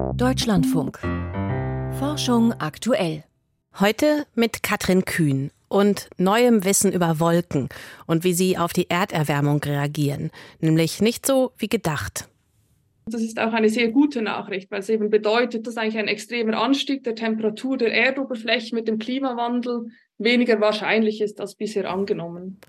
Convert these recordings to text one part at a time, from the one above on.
Deutschlandfunk. Forschung aktuell. Heute mit Katrin Kühn und neuem Wissen über Wolken und wie sie auf die Erderwärmung reagieren. Nämlich nicht so wie gedacht. Das ist auch eine sehr gute Nachricht, weil es eben bedeutet, dass eigentlich ein extremer Anstieg der Temperatur der Erdoberfläche mit dem Klimawandel weniger wahrscheinlich ist als bisher angenommen.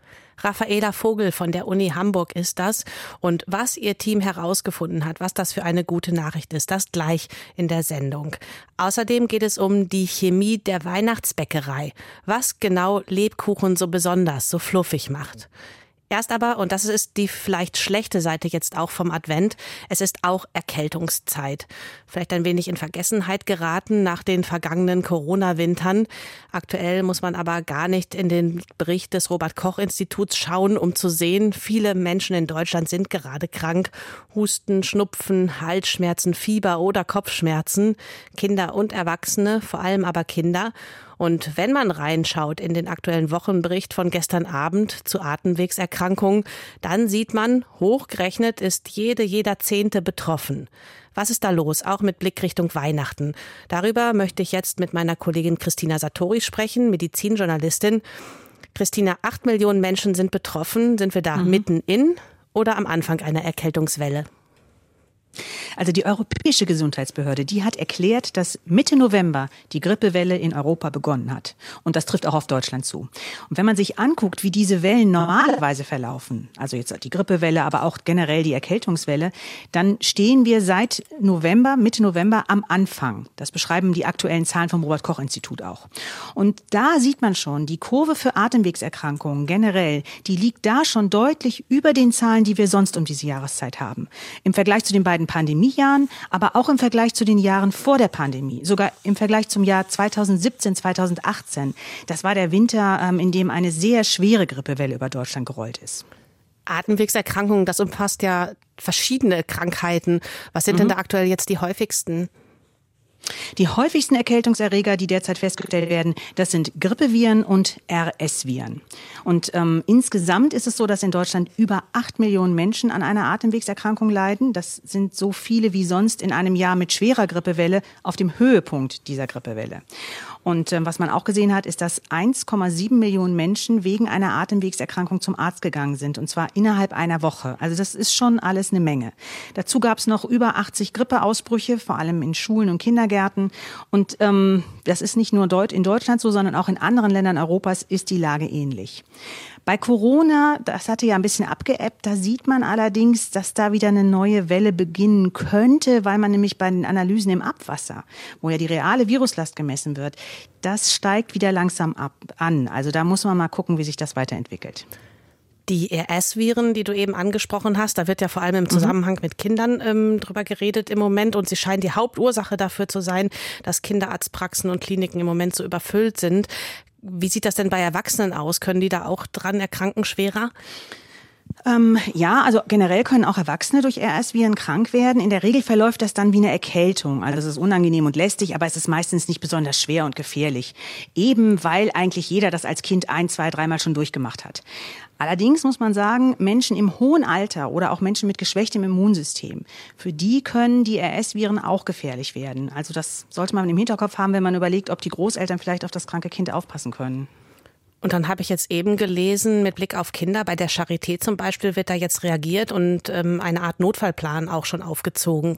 Raffaela Vogel von der Uni Hamburg ist das. Und was ihr Team herausgefunden hat, was das für eine gute Nachricht ist, das gleich in der Sendung. Außerdem geht es um die Chemie der Weihnachtsbäckerei. Was genau Lebkuchen so besonders, so fluffig macht. Erst aber, und das ist die vielleicht schlechte Seite jetzt auch vom Advent, es ist auch Erkältungszeit. Vielleicht ein wenig in Vergessenheit geraten nach den vergangenen Corona-Wintern. Aktuell muss man aber gar nicht in den Bericht des Robert-Koch-Instituts schauen, um zu sehen, viele Menschen in Deutschland sind gerade krank. Husten, Schnupfen, Halsschmerzen, Fieber oder Kopfschmerzen. Kinder und Erwachsene, vor allem aber Kinder. Und wenn man reinschaut in den aktuellen Wochenbericht von gestern Abend zu Atemwegserkrankungen, dann sieht man, hochgerechnet ist jede, jeder Zehnte betroffen. Was ist da los, auch mit Blick Richtung Weihnachten? Darüber möchte ich jetzt mit meiner Kollegin Christina Satori sprechen, Medizinjournalistin. Christina, acht Millionen Menschen sind betroffen. Sind wir da mhm. mitten in oder am Anfang einer Erkältungswelle? Also die Europäische Gesundheitsbehörde, die hat erklärt, dass Mitte November die Grippewelle in Europa begonnen hat. Und das trifft auch auf Deutschland zu. Und wenn man sich anguckt, wie diese Wellen normalerweise verlaufen, also jetzt die Grippewelle, aber auch generell die Erkältungswelle, dann stehen wir seit November, Mitte November am Anfang. Das beschreiben die aktuellen Zahlen vom Robert Koch Institut auch. Und da sieht man schon, die Kurve für Atemwegserkrankungen generell, die liegt da schon deutlich über den Zahlen, die wir sonst um diese Jahreszeit haben. Im Vergleich zu den beiden beiden Pandemiejahren, aber auch im Vergleich zu den Jahren vor der Pandemie, sogar im Vergleich zum Jahr 2017, 2018. Das war der Winter, ähm, in dem eine sehr schwere Grippewelle über Deutschland gerollt ist. Atemwegserkrankungen, das umfasst ja verschiedene Krankheiten. Was sind mhm. denn da aktuell jetzt die häufigsten? Die häufigsten Erkältungserreger, die derzeit festgestellt werden, das sind Grippeviren und RS-Viren. Und ähm, insgesamt ist es so, dass in Deutschland über acht Millionen Menschen an einer Atemwegserkrankung leiden. Das sind so viele wie sonst in einem Jahr mit schwerer Grippewelle auf dem Höhepunkt dieser Grippewelle. Und ähm, was man auch gesehen hat, ist, dass 1,7 Millionen Menschen wegen einer Atemwegserkrankung zum Arzt gegangen sind, und zwar innerhalb einer Woche. Also das ist schon alles eine Menge. Dazu gab es noch über 80 Grippeausbrüche, vor allem in Schulen und Kindergärten. Und ähm, das ist nicht nur in Deutschland so, sondern auch in anderen Ländern Europas ist die Lage ähnlich. Bei Corona, das hatte ja ein bisschen abgeebbt, da sieht man allerdings, dass da wieder eine neue Welle beginnen könnte, weil man nämlich bei den Analysen im Abwasser, wo ja die reale Viruslast gemessen wird, das steigt wieder langsam ab an. Also da muss man mal gucken, wie sich das weiterentwickelt. Die RS-Viren, die du eben angesprochen hast, da wird ja vor allem im mhm. Zusammenhang mit Kindern ähm, drüber geredet im Moment und sie scheinen die Hauptursache dafür zu sein, dass Kinderarztpraxen und Kliniken im Moment so überfüllt sind. Wie sieht das denn bei Erwachsenen aus? Können die da auch dran erkranken schwerer? Ähm, ja, also generell können auch Erwachsene durch RS-Viren krank werden. In der Regel verläuft das dann wie eine Erkältung. Also es ist unangenehm und lästig, aber es ist meistens nicht besonders schwer und gefährlich. Eben weil eigentlich jeder das als Kind ein, zwei, dreimal schon durchgemacht hat. Allerdings muss man sagen, Menschen im hohen Alter oder auch Menschen mit geschwächtem Immunsystem, für die können die RS-Viren auch gefährlich werden. Also das sollte man im Hinterkopf haben, wenn man überlegt, ob die Großeltern vielleicht auf das kranke Kind aufpassen können. Und dann habe ich jetzt eben gelesen, mit Blick auf Kinder, bei der Charité zum Beispiel wird da jetzt reagiert und ähm, eine Art Notfallplan auch schon aufgezogen.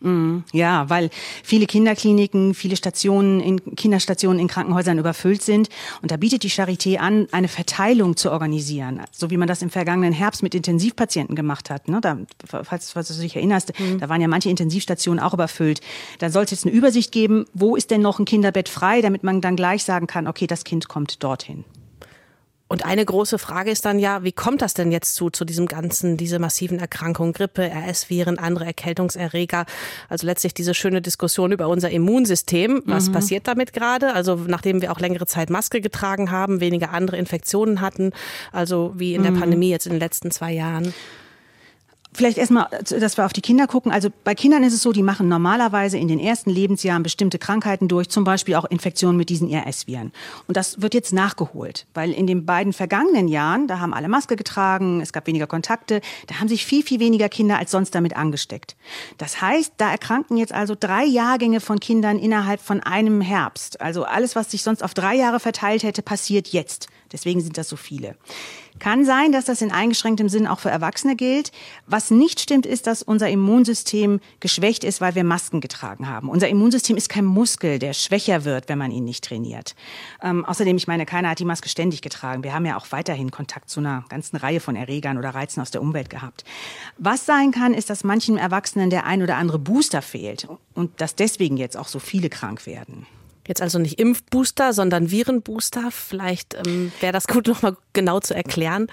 Mhm. Ja, weil viele Kinderkliniken, viele Stationen in Kinderstationen in Krankenhäusern überfüllt sind. Und da bietet die Charité an, eine Verteilung zu organisieren, so wie man das im vergangenen Herbst mit Intensivpatienten gemacht hat. Ne? Da, falls, falls du dich erinnerst, mhm. da waren ja manche Intensivstationen auch überfüllt. Da sollte es eine Übersicht geben, wo ist denn noch ein Kinderbett frei, damit man dann gleich sagen kann, okay, das Kind kommt dorthin. Und eine große Frage ist dann ja, wie kommt das denn jetzt zu, zu diesem ganzen, diese massiven Erkrankungen, Grippe, RS-Viren, andere Erkältungserreger? Also letztlich diese schöne Diskussion über unser Immunsystem. Was mhm. passiert damit gerade? Also nachdem wir auch längere Zeit Maske getragen haben, weniger andere Infektionen hatten, also wie in der mhm. Pandemie jetzt in den letzten zwei Jahren. Vielleicht erstmal, dass wir auf die Kinder gucken. Also bei Kindern ist es so, die machen normalerweise in den ersten Lebensjahren bestimmte Krankheiten durch, zum Beispiel auch Infektionen mit diesen RS-Viren. Und das wird jetzt nachgeholt, weil in den beiden vergangenen Jahren, da haben alle Maske getragen, es gab weniger Kontakte, da haben sich viel, viel weniger Kinder als sonst damit angesteckt. Das heißt, da erkranken jetzt also drei Jahrgänge von Kindern innerhalb von einem Herbst. Also alles, was sich sonst auf drei Jahre verteilt hätte, passiert jetzt. Deswegen sind das so viele. Kann sein, dass das in eingeschränktem Sinn auch für Erwachsene gilt. Was nicht stimmt, ist, dass unser Immunsystem geschwächt ist, weil wir Masken getragen haben. Unser Immunsystem ist kein Muskel, der schwächer wird, wenn man ihn nicht trainiert. Ähm, außerdem, ich meine, keiner hat die Maske ständig getragen. Wir haben ja auch weiterhin Kontakt zu einer ganzen Reihe von Erregern oder Reizen aus der Umwelt gehabt. Was sein kann, ist, dass manchen Erwachsenen der ein oder andere Booster fehlt und dass deswegen jetzt auch so viele krank werden. Jetzt also nicht Impfbooster, sondern Virenbooster. Vielleicht ähm, wäre das gut, nochmal genau zu erklären.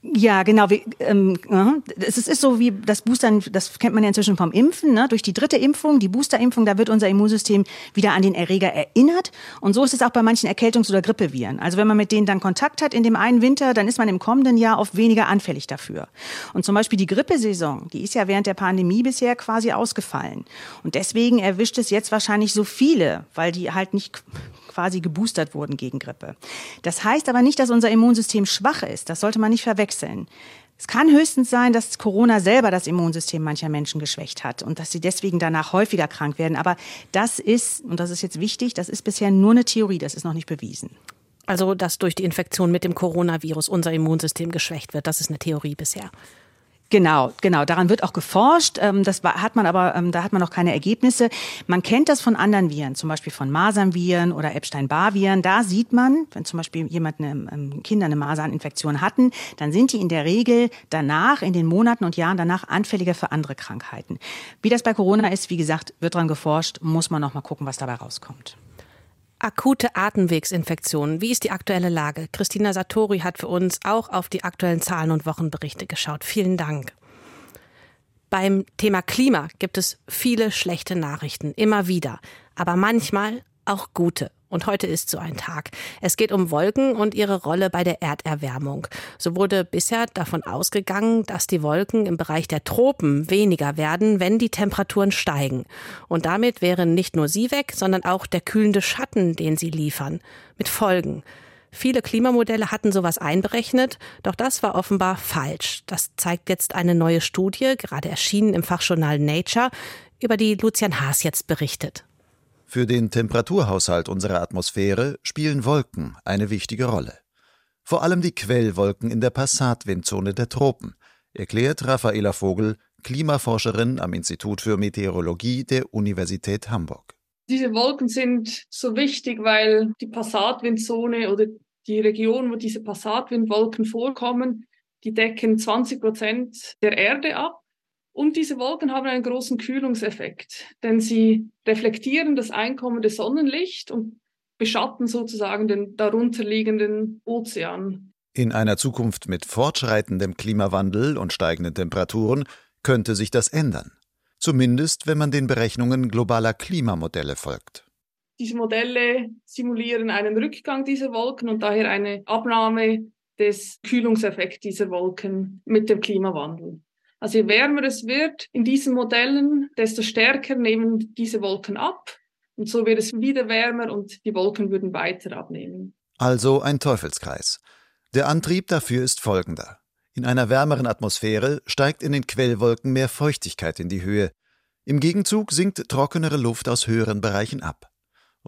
Ja, genau. Wie, ähm, es ist so wie das Boostern, das kennt man ja inzwischen vom Impfen. Ne? Durch die dritte Impfung, die Boosterimpfung, da wird unser Immunsystem wieder an den Erreger erinnert. Und so ist es auch bei manchen Erkältungs- oder Grippeviren. Also wenn man mit denen dann Kontakt hat in dem einen Winter, dann ist man im kommenden Jahr oft weniger anfällig dafür. Und zum Beispiel die Grippesaison, die ist ja während der Pandemie bisher quasi ausgefallen. Und deswegen erwischt es jetzt wahrscheinlich so viele, weil die halt nicht quasi geboostert wurden gegen Grippe. Das heißt aber nicht, dass unser Immunsystem schwach ist. Das sollte man nicht verwechseln. Es kann höchstens sein, dass Corona selber das Immunsystem mancher Menschen geschwächt hat und dass sie deswegen danach häufiger krank werden. Aber das ist, und das ist jetzt wichtig, das ist bisher nur eine Theorie, das ist noch nicht bewiesen. Also, dass durch die Infektion mit dem Coronavirus unser Immunsystem geschwächt wird, das ist eine Theorie bisher. Genau, genau. Daran wird auch geforscht. Ähm, das hat man aber, ähm, da hat man noch keine Ergebnisse. Man kennt das von anderen Viren, zum Beispiel von Masernviren oder Epstein-Barr-Viren. Da sieht man, wenn zum Beispiel jemand eine, ähm, Kinder eine Maserninfektion hatten, dann sind die in der Regel danach, in den Monaten und Jahren danach anfälliger für andere Krankheiten. Wie das bei Corona ist, wie gesagt, wird daran geforscht, muss man noch mal gucken, was dabei rauskommt. Akute Atemwegsinfektionen. Wie ist die aktuelle Lage? Christina Satori hat für uns auch auf die aktuellen Zahlen und Wochenberichte geschaut. Vielen Dank. Beim Thema Klima gibt es viele schlechte Nachrichten, immer wieder, aber manchmal auch gute. Und heute ist so ein Tag. Es geht um Wolken und ihre Rolle bei der Erderwärmung. So wurde bisher davon ausgegangen, dass die Wolken im Bereich der Tropen weniger werden, wenn die Temperaturen steigen. Und damit wären nicht nur sie weg, sondern auch der kühlende Schatten, den sie liefern. Mit Folgen. Viele Klimamodelle hatten sowas einberechnet, doch das war offenbar falsch. Das zeigt jetzt eine neue Studie, gerade erschienen im Fachjournal Nature, über die Lucian Haas jetzt berichtet. Für den Temperaturhaushalt unserer Atmosphäre spielen Wolken eine wichtige Rolle. Vor allem die Quellwolken in der Passatwindzone der Tropen, erklärt Raffaela Vogel, Klimaforscherin am Institut für Meteorologie der Universität Hamburg. Diese Wolken sind so wichtig, weil die Passatwindzone oder die Region, wo diese Passatwindwolken vorkommen, die decken 20 Prozent der Erde ab. Und diese Wolken haben einen großen Kühlungseffekt, denn sie reflektieren das einkommende Sonnenlicht und beschatten sozusagen den darunterliegenden Ozean. In einer Zukunft mit fortschreitendem Klimawandel und steigenden Temperaturen könnte sich das ändern. Zumindest, wenn man den Berechnungen globaler Klimamodelle folgt. Diese Modelle simulieren einen Rückgang dieser Wolken und daher eine Abnahme des Kühlungseffekts dieser Wolken mit dem Klimawandel. Also je wärmer es wird in diesen Modellen, desto stärker nehmen diese Wolken ab. Und so wird es wieder wärmer und die Wolken würden weiter abnehmen. Also ein Teufelskreis. Der Antrieb dafür ist folgender. In einer wärmeren Atmosphäre steigt in den Quellwolken mehr Feuchtigkeit in die Höhe. Im Gegenzug sinkt trockenere Luft aus höheren Bereichen ab.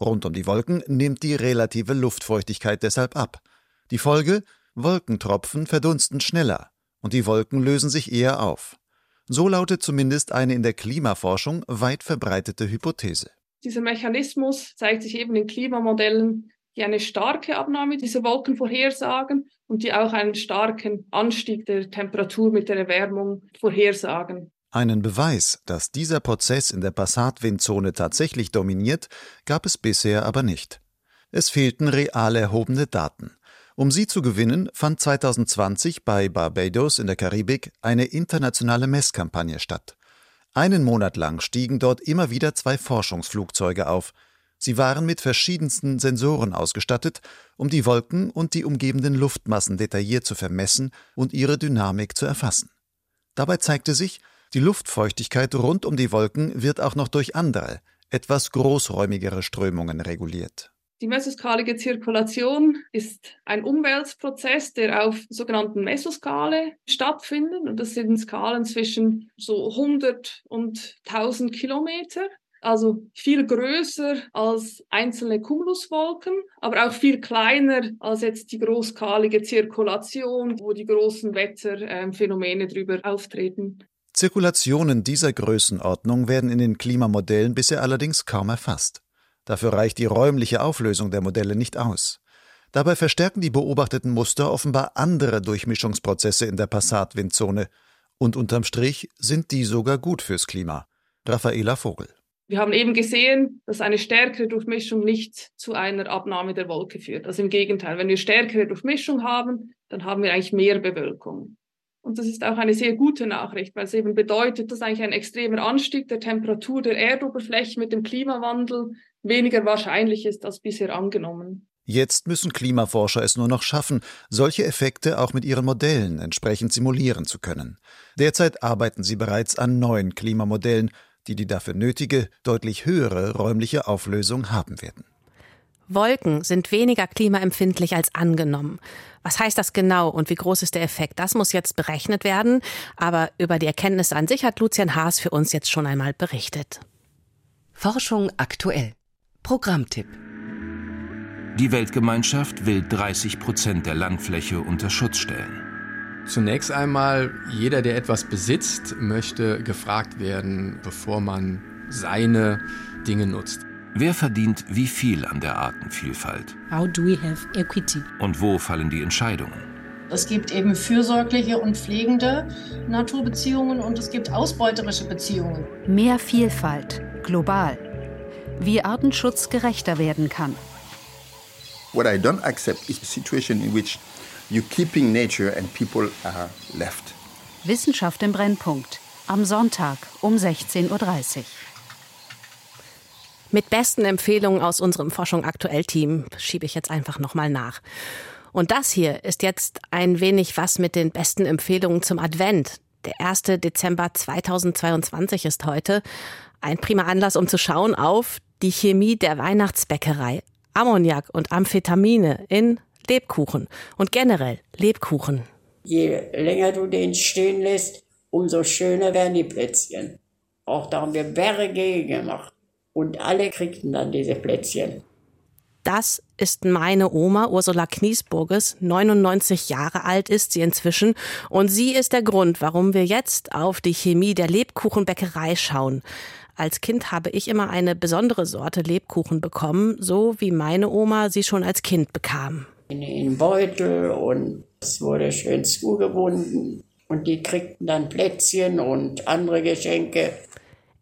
Rund um die Wolken nimmt die relative Luftfeuchtigkeit deshalb ab. Die Folge? Wolkentropfen verdunsten schneller und die Wolken lösen sich eher auf. So lautet zumindest eine in der Klimaforschung weit verbreitete Hypothese. Dieser Mechanismus zeigt sich eben in Klimamodellen, die eine starke Abnahme dieser Wolken vorhersagen und die auch einen starken Anstieg der Temperatur mit der Erwärmung vorhersagen. Einen Beweis, dass dieser Prozess in der Passatwindzone tatsächlich dominiert, gab es bisher aber nicht. Es fehlten real erhobene Daten. Um sie zu gewinnen, fand 2020 bei Barbados in der Karibik eine internationale Messkampagne statt. Einen Monat lang stiegen dort immer wieder zwei Forschungsflugzeuge auf. Sie waren mit verschiedensten Sensoren ausgestattet, um die Wolken und die umgebenden Luftmassen detailliert zu vermessen und ihre Dynamik zu erfassen. Dabei zeigte sich, die Luftfeuchtigkeit rund um die Wolken wird auch noch durch andere, etwas großräumigere Strömungen reguliert. Die mesoskalige Zirkulation ist ein Umweltprozess, der auf sogenannten Mesoskale stattfindet. Und das sind Skalen zwischen so 100 und 1000 Kilometer. Also viel größer als einzelne Cumuluswolken, aber auch viel kleiner als jetzt die großskalige Zirkulation, wo die großen Wetterphänomene drüber auftreten. Zirkulationen dieser Größenordnung werden in den Klimamodellen bisher allerdings kaum erfasst. Dafür reicht die räumliche Auflösung der Modelle nicht aus. Dabei verstärken die beobachteten Muster offenbar andere Durchmischungsprozesse in der Passatwindzone. Und unterm Strich sind die sogar gut fürs Klima. Raffaela Vogel. Wir haben eben gesehen, dass eine stärkere Durchmischung nicht zu einer Abnahme der Wolke führt. Also im Gegenteil, wenn wir stärkere Durchmischung haben, dann haben wir eigentlich mehr Bewölkung. Und das ist auch eine sehr gute Nachricht, weil es eben bedeutet, dass eigentlich ein extremer Anstieg der Temperatur der Erdoberfläche mit dem Klimawandel weniger wahrscheinlich ist als bisher angenommen. Jetzt müssen Klimaforscher es nur noch schaffen, solche Effekte auch mit ihren Modellen entsprechend simulieren zu können. Derzeit arbeiten sie bereits an neuen Klimamodellen, die die dafür nötige, deutlich höhere räumliche Auflösung haben werden. Wolken sind weniger klimaempfindlich als angenommen. Was heißt das genau und wie groß ist der Effekt? Das muss jetzt berechnet werden, aber über die Erkenntnisse an sich hat Lucian Haas für uns jetzt schon einmal berichtet. Forschung aktuell. Programmtipp. Die Weltgemeinschaft will 30 Prozent der Landfläche unter Schutz stellen. Zunächst einmal, jeder, der etwas besitzt, möchte gefragt werden, bevor man seine Dinge nutzt. Wer verdient wie viel an der Artenvielfalt? How do we have equity? Und wo fallen die Entscheidungen? Es gibt eben fürsorgliche und pflegende Naturbeziehungen und es gibt ausbeuterische Beziehungen. Mehr Vielfalt, global. Wie Artenschutz gerechter werden kann. What I don't accept is a situation in which you're keeping nature and people are left. Wissenschaft im Brennpunkt. Am Sonntag um 16.30 Uhr. Mit besten Empfehlungen aus unserem Forschung aktuell Team schiebe ich jetzt einfach nochmal nach. Und das hier ist jetzt ein wenig was mit den besten Empfehlungen zum Advent. Der 1. Dezember 2022 ist heute. Ein prima Anlass, um zu schauen auf die Chemie der Weihnachtsbäckerei. Ammoniak und Amphetamine in Lebkuchen und generell Lebkuchen. Je länger du den stehen lässt, umso schöner werden die Plätzchen. Auch da haben wir Berge gemacht. Und alle kriegten dann diese Plätzchen. Das ist meine Oma Ursula Kniesburges. 99 Jahre alt ist sie inzwischen. Und sie ist der Grund, warum wir jetzt auf die Chemie der Lebkuchenbäckerei schauen. Als Kind habe ich immer eine besondere Sorte Lebkuchen bekommen, so wie meine Oma sie schon als Kind bekam. In den Beutel und es wurde schön zugebunden. Und die kriegten dann Plätzchen und andere Geschenke.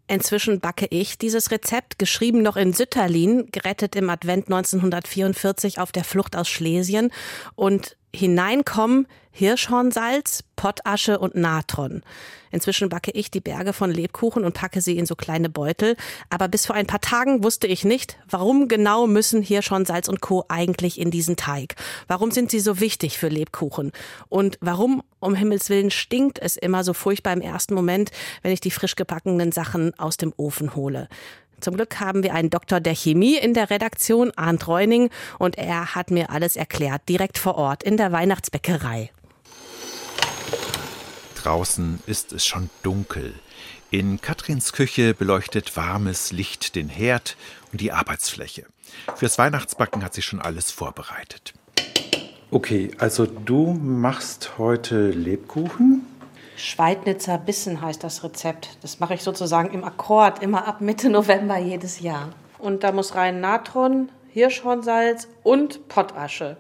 Inzwischen backe ich dieses Rezept, geschrieben noch in Sütterlin, gerettet im Advent 1944 auf der Flucht aus Schlesien. Und hineinkommen Hirschhornsalz, Pottasche und Natron. Inzwischen backe ich die Berge von Lebkuchen und packe sie in so kleine Beutel. Aber bis vor ein paar Tagen wusste ich nicht, warum genau müssen Hirschhornsalz und Co. eigentlich in diesen Teig? Warum sind sie so wichtig für Lebkuchen? Und warum, um Himmels Willen, stinkt es immer so furchtbar im ersten Moment, wenn ich die frisch gebackenen Sachen aus dem Ofen hole? Zum Glück haben wir einen Doktor der Chemie in der Redaktion, Arndt Reuning, und er hat mir alles erklärt, direkt vor Ort in der Weihnachtsbäckerei. Draußen ist es schon dunkel. In Katrins Küche beleuchtet warmes Licht den Herd und die Arbeitsfläche. Fürs Weihnachtsbacken hat sie schon alles vorbereitet. Okay, also du machst heute Lebkuchen? Schweidnitzer Bissen heißt das Rezept. Das mache ich sozusagen im Akkord, immer ab Mitte November jedes Jahr. Und da muss rein Natron, Hirschhornsalz und Pottasche.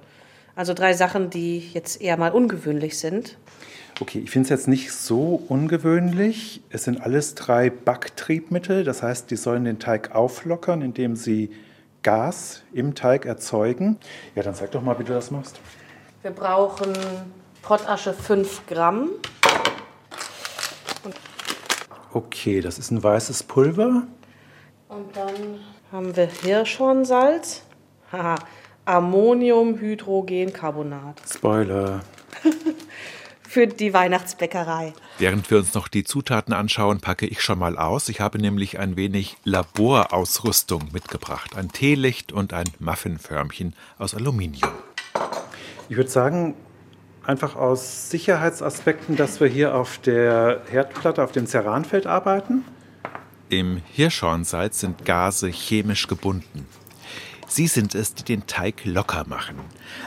Also drei Sachen, die jetzt eher mal ungewöhnlich sind. Okay, ich finde es jetzt nicht so ungewöhnlich. Es sind alles drei Backtriebmittel, das heißt, die sollen den Teig auflockern, indem sie Gas im Teig erzeugen. Ja, dann sag doch mal, wie du das machst. Wir brauchen Pottasche 5 Gramm. Okay, das ist ein weißes Pulver. Und dann haben wir Hirschhornsalz. Haha, Ammoniumhydrogencarbonat. Spoiler. für die Weihnachtsbäckerei. Während wir uns noch die Zutaten anschauen, packe ich schon mal aus. Ich habe nämlich ein wenig Laborausrüstung mitgebracht. Ein Teelicht und ein Muffinförmchen aus Aluminium. Ich würde sagen, einfach aus Sicherheitsaspekten, dass wir hier auf der Herdplatte, auf dem Ceranfeld arbeiten. Im Hirschhornsalz sind Gase chemisch gebunden. Sie sind es, die den Teig locker machen.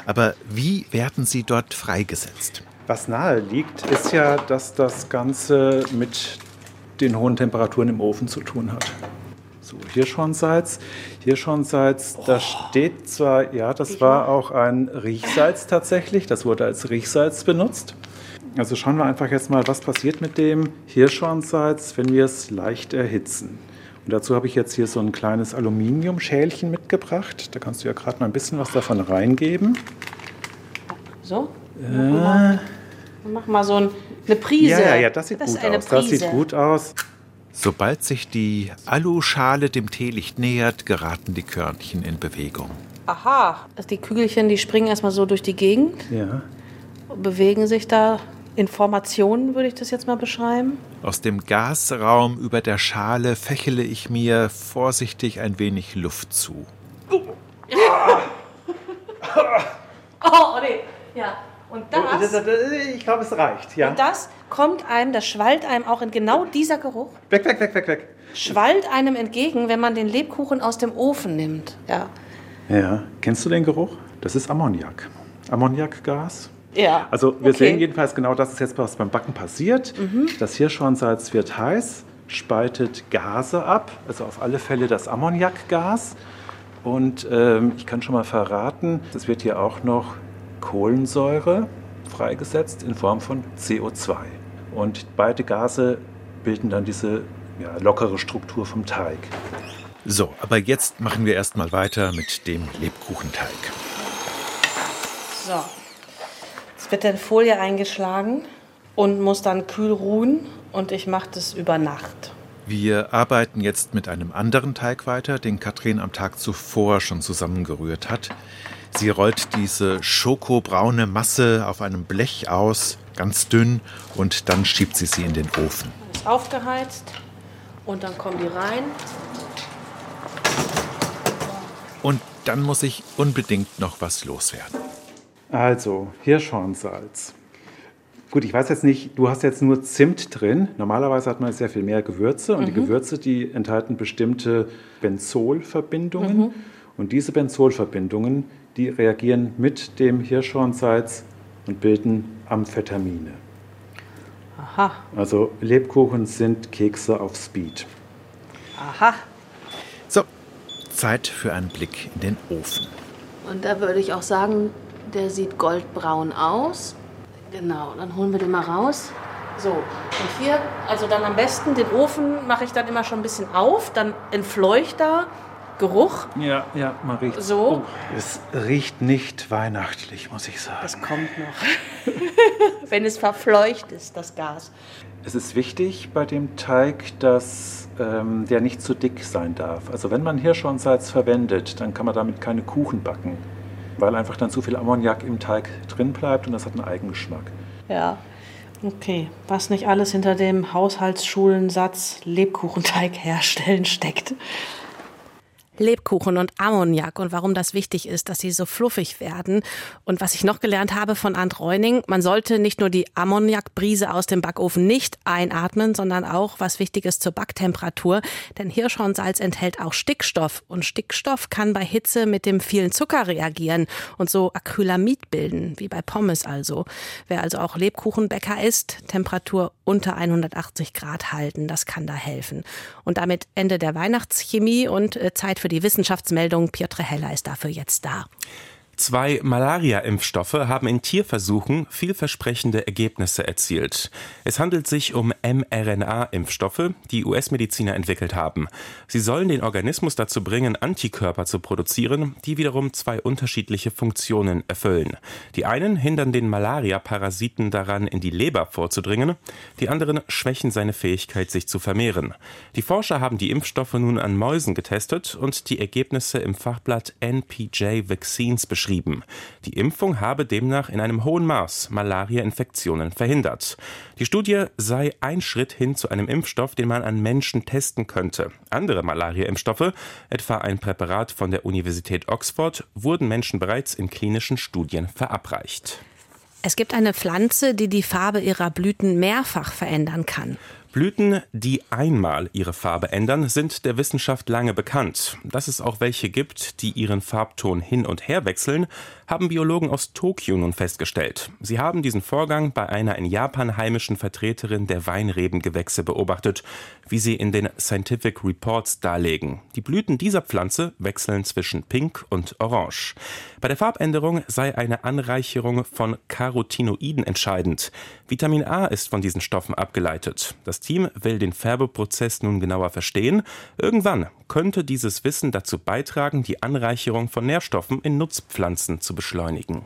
Aber wie werden sie dort freigesetzt? Was nahe liegt, ist ja, dass das Ganze mit den hohen Temperaturen im Ofen zu tun hat. So, Hirschhornsalz. Hirschhornsalz, oh. das steht zwar, ja, das war auch ein Riechsalz tatsächlich, das wurde als Riechsalz benutzt. Also schauen wir einfach jetzt mal, was passiert mit dem Hirschhornsalz, wenn wir es leicht erhitzen. Und dazu habe ich jetzt hier so ein kleines Aluminiumschälchen mitgebracht. Da kannst du ja gerade mal ein bisschen was davon reingeben. So? Äh, Mach mal so eine Prise. Ja, ja, ja, das sieht das gut aus. Prise. Das sieht gut aus. Sobald sich die Aluschale dem Teelicht nähert, geraten die Körnchen in Bewegung. Aha, also die Kügelchen, die springen erstmal so durch die Gegend. Ja. Bewegen sich da Informationen, würde ich das jetzt mal beschreiben. Aus dem Gasraum über der Schale fächele ich mir vorsichtig ein wenig Luft zu. Oh, oh nee, ja. Und das, ich glaube, es reicht, ja. Und das kommt einem, das schwallt einem auch in genau dieser Geruch. Weg, weg, weg, weg, weg. Schwallt einem entgegen, wenn man den Lebkuchen aus dem Ofen nimmt. Ja. Ja, kennst du den Geruch? Das ist Ammoniak. Ammoniakgas. Ja. Also wir okay. sehen jedenfalls genau, das ist jetzt was beim Backen passiert. Mhm. Das Hirschhornsalz wird heiß, spaltet Gase ab, also auf alle Fälle das Ammoniakgas. Und ähm, ich kann schon mal verraten, es wird hier auch noch Kohlensäure freigesetzt in Form von CO2. Und beide Gase bilden dann diese ja, lockere Struktur vom Teig. So, aber jetzt machen wir erstmal weiter mit dem Lebkuchenteig. So, jetzt wird in Folie eingeschlagen und muss dann kühl ruhen und ich mache das über Nacht. Wir arbeiten jetzt mit einem anderen Teig weiter, den Katrin am Tag zuvor schon zusammengerührt hat. Sie rollt diese schokobraune Masse auf einem Blech aus, ganz dünn, und dann schiebt sie sie in den Ofen. Ist aufgeheizt und dann kommen die rein. Und dann muss ich unbedingt noch was loswerden. Also, Hirschhornsalz. Gut, ich weiß jetzt nicht, du hast jetzt nur Zimt drin. Normalerweise hat man sehr viel mehr Gewürze und mhm. die Gewürze, die enthalten bestimmte Benzolverbindungen. Mhm. Und diese Benzolverbindungen, die reagieren mit dem Hirschhornsalz und bilden Amphetamine. Aha. Also Lebkuchen sind Kekse auf Speed. Aha. So, Zeit für einen Blick in den Ofen. Und da würde ich auch sagen, der sieht goldbraun aus. Genau, dann holen wir den mal raus. So, und hier, also dann am besten den Ofen mache ich dann immer schon ein bisschen auf, dann entfleucht da Geruch. Ja, ja, man riecht. So. Oh, es riecht nicht weihnachtlich, muss ich sagen. Es kommt noch. Wenn es verfleucht ist, das Gas. Es ist wichtig bei dem Teig, dass ähm, der nicht zu dick sein darf. Also wenn man Hirschhornsalz verwendet, dann kann man damit keine Kuchen backen, weil einfach dann zu viel Ammoniak im Teig drin bleibt und das hat einen Eigengeschmack. Ja, okay. Was nicht alles hinter dem Haushaltsschulensatz Lebkuchenteig herstellen steckt. Lebkuchen und Ammoniak und warum das wichtig ist, dass sie so fluffig werden. Und was ich noch gelernt habe von Ant Reuning, man sollte nicht nur die Ammoniakbrise aus dem Backofen nicht einatmen, sondern auch was wichtig ist zur Backtemperatur. Denn Hirschhornsalz enthält auch Stickstoff und Stickstoff kann bei Hitze mit dem vielen Zucker reagieren und so Acrylamid bilden, wie bei Pommes also. Wer also auch Lebkuchenbäcker ist, Temperatur unter 180 Grad halten, das kann da helfen. Und damit Ende der Weihnachtschemie und äh, Zeit für die Wissenschaftsmeldung. Piotr Heller ist dafür jetzt da. Zwei Malaria-Impfstoffe haben in Tierversuchen vielversprechende Ergebnisse erzielt. Es handelt sich um mRNA-Impfstoffe, die US-Mediziner entwickelt haben. Sie sollen den Organismus dazu bringen, Antikörper zu produzieren, die wiederum zwei unterschiedliche Funktionen erfüllen. Die einen hindern den Malaria-Parasiten daran, in die Leber vorzudringen, die anderen schwächen seine Fähigkeit, sich zu vermehren. Die Forscher haben die Impfstoffe nun an Mäusen getestet und die Ergebnisse im Fachblatt NPJ Vaccines beschrieben beschrieben. Die Impfung habe demnach in einem hohen Maß Malaria-Infektionen verhindert. Die Studie sei ein Schritt hin zu einem Impfstoff, den man an Menschen testen könnte. Andere Malaria-Impfstoffe, etwa ein Präparat von der Universität Oxford, wurden Menschen bereits in klinischen Studien verabreicht. Es gibt eine Pflanze, die die Farbe ihrer Blüten mehrfach verändern kann. Blüten, die einmal ihre Farbe ändern, sind der Wissenschaft lange bekannt. Dass es auch welche gibt, die ihren Farbton hin und her wechseln, haben Biologen aus Tokio nun festgestellt. Sie haben diesen Vorgang bei einer in Japan heimischen Vertreterin der Weinrebengewächse beobachtet, wie sie in den Scientific Reports darlegen. Die Blüten dieser Pflanze wechseln zwischen Pink und Orange. Bei der Farbänderung sei eine Anreicherung von Carotinoiden entscheidend. Vitamin A ist von diesen Stoffen abgeleitet. Das Team will den Färbeprozess nun genauer verstehen. Irgendwann könnte dieses Wissen dazu beitragen, die Anreicherung von Nährstoffen in Nutzpflanzen zu beschleunigen.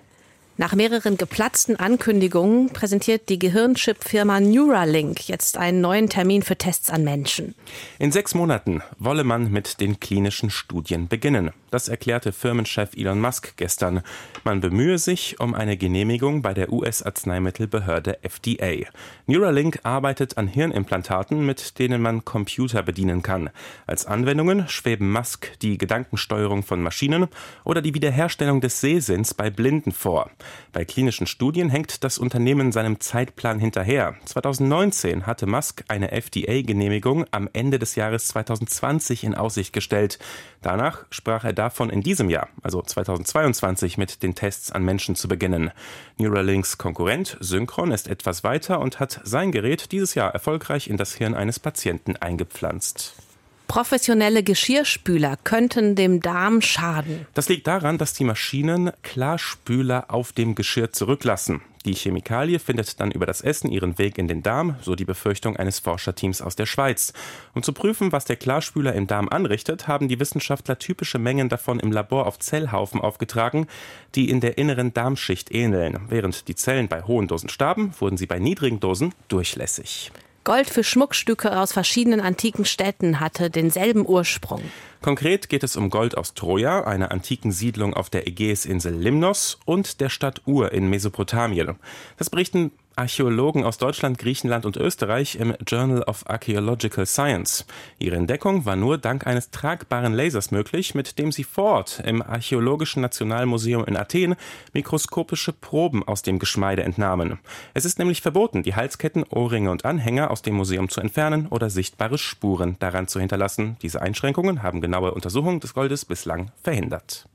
Nach mehreren geplatzten Ankündigungen präsentiert die Gehirnchip-Firma Neuralink jetzt einen neuen Termin für Tests an Menschen. In sechs Monaten wolle man mit den klinischen Studien beginnen. Das erklärte Firmenchef Elon Musk gestern. Man bemühe sich um eine Genehmigung bei der US-Arzneimittelbehörde FDA. Neuralink arbeitet an Hirnimplantaten, mit denen man Computer bedienen kann. Als Anwendungen schweben Musk die Gedankensteuerung von Maschinen oder die Wiederherstellung des Sehsinns bei Blinden vor. Bei klinischen Studien hängt das Unternehmen seinem Zeitplan hinterher. 2019 hatte Musk eine FDA-Genehmigung am Ende des Jahres 2020 in Aussicht gestellt. Danach sprach er davon in diesem Jahr, also 2022, mit den Tests an Menschen zu beginnen. Neuralinks Konkurrent Synchron ist etwas weiter und hat sein Gerät dieses Jahr erfolgreich in das Hirn eines Patienten eingepflanzt. Professionelle Geschirrspüler könnten dem Darm schaden. Das liegt daran, dass die Maschinen Klarspüler auf dem Geschirr zurücklassen. Die Chemikalie findet dann über das Essen ihren Weg in den Darm, so die Befürchtung eines Forscherteams aus der Schweiz. Um zu prüfen, was der Klarspüler im Darm anrichtet, haben die Wissenschaftler typische Mengen davon im Labor auf Zellhaufen aufgetragen, die in der inneren Darmschicht ähneln. Während die Zellen bei hohen Dosen starben, wurden sie bei niedrigen Dosen durchlässig. Gold für Schmuckstücke aus verschiedenen antiken Städten hatte denselben Ursprung. Konkret geht es um Gold aus Troja, einer antiken Siedlung auf der Ägäisinsel Limnos und der Stadt Ur in Mesopotamien. Das berichten Archäologen aus Deutschland, Griechenland und Österreich im Journal of Archaeological Science. Ihre Entdeckung war nur dank eines tragbaren Lasers möglich, mit dem sie vor Ort im Archäologischen Nationalmuseum in Athen mikroskopische Proben aus dem Geschmeide entnahmen. Es ist nämlich verboten, die Halsketten, Ohrringe und Anhänger aus dem Museum zu entfernen oder sichtbare Spuren daran zu hinterlassen. Diese Einschränkungen haben genaue Untersuchungen des Goldes bislang verhindert.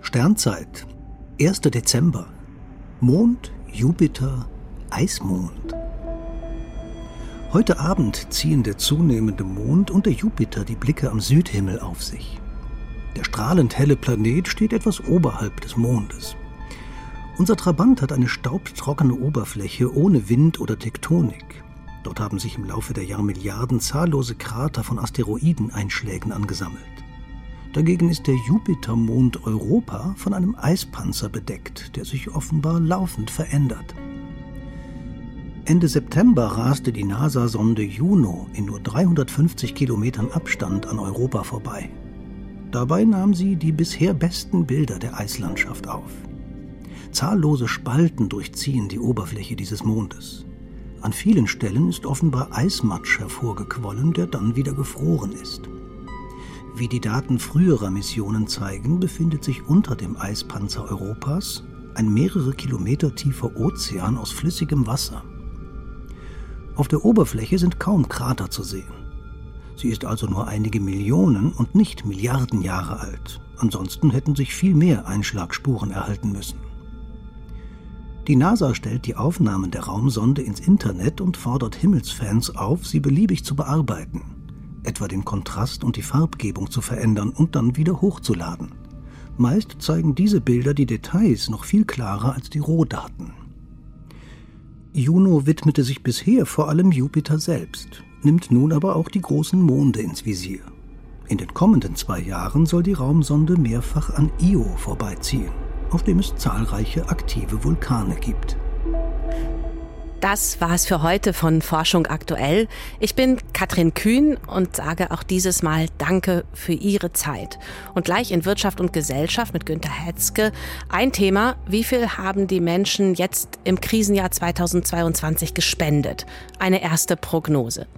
Sternzeit 1. Dezember. Mond, Jupiter, Eismond. Heute Abend ziehen der zunehmende Mond und der Jupiter die Blicke am Südhimmel auf sich. Der strahlend helle Planet steht etwas oberhalb des Mondes. Unser Trabant hat eine staubtrockene Oberfläche ohne Wind oder Tektonik. Dort haben sich im Laufe der Jahrmilliarden zahllose Krater von Asteroideneinschlägen angesammelt. Dagegen ist der Jupitermond Europa von einem Eispanzer bedeckt, der sich offenbar laufend verändert. Ende September raste die NASA-Sonde Juno in nur 350 Kilometern Abstand an Europa vorbei. Dabei nahm sie die bisher besten Bilder der Eislandschaft auf. Zahllose Spalten durchziehen die Oberfläche dieses Mondes. An vielen Stellen ist offenbar Eismatsch hervorgequollen, der dann wieder gefroren ist. Wie die Daten früherer Missionen zeigen, befindet sich unter dem Eispanzer Europas ein mehrere Kilometer tiefer Ozean aus flüssigem Wasser. Auf der Oberfläche sind kaum Krater zu sehen. Sie ist also nur einige Millionen und nicht Milliarden Jahre alt. Ansonsten hätten sich viel mehr Einschlagspuren erhalten müssen. Die NASA stellt die Aufnahmen der Raumsonde ins Internet und fordert Himmelsfans auf, sie beliebig zu bearbeiten etwa den Kontrast und die Farbgebung zu verändern und dann wieder hochzuladen. Meist zeigen diese Bilder die Details noch viel klarer als die Rohdaten. Juno widmete sich bisher vor allem Jupiter selbst, nimmt nun aber auch die großen Monde ins Visier. In den kommenden zwei Jahren soll die Raumsonde mehrfach an Io vorbeiziehen, auf dem es zahlreiche aktive Vulkane gibt. Das war's für heute von Forschung aktuell. Ich bin Katrin Kühn und sage auch dieses Mal Danke für Ihre Zeit. Und gleich in Wirtschaft und Gesellschaft mit Günter Hetzke ein Thema, wie viel haben die Menschen jetzt im Krisenjahr 2022 gespendet? Eine erste Prognose.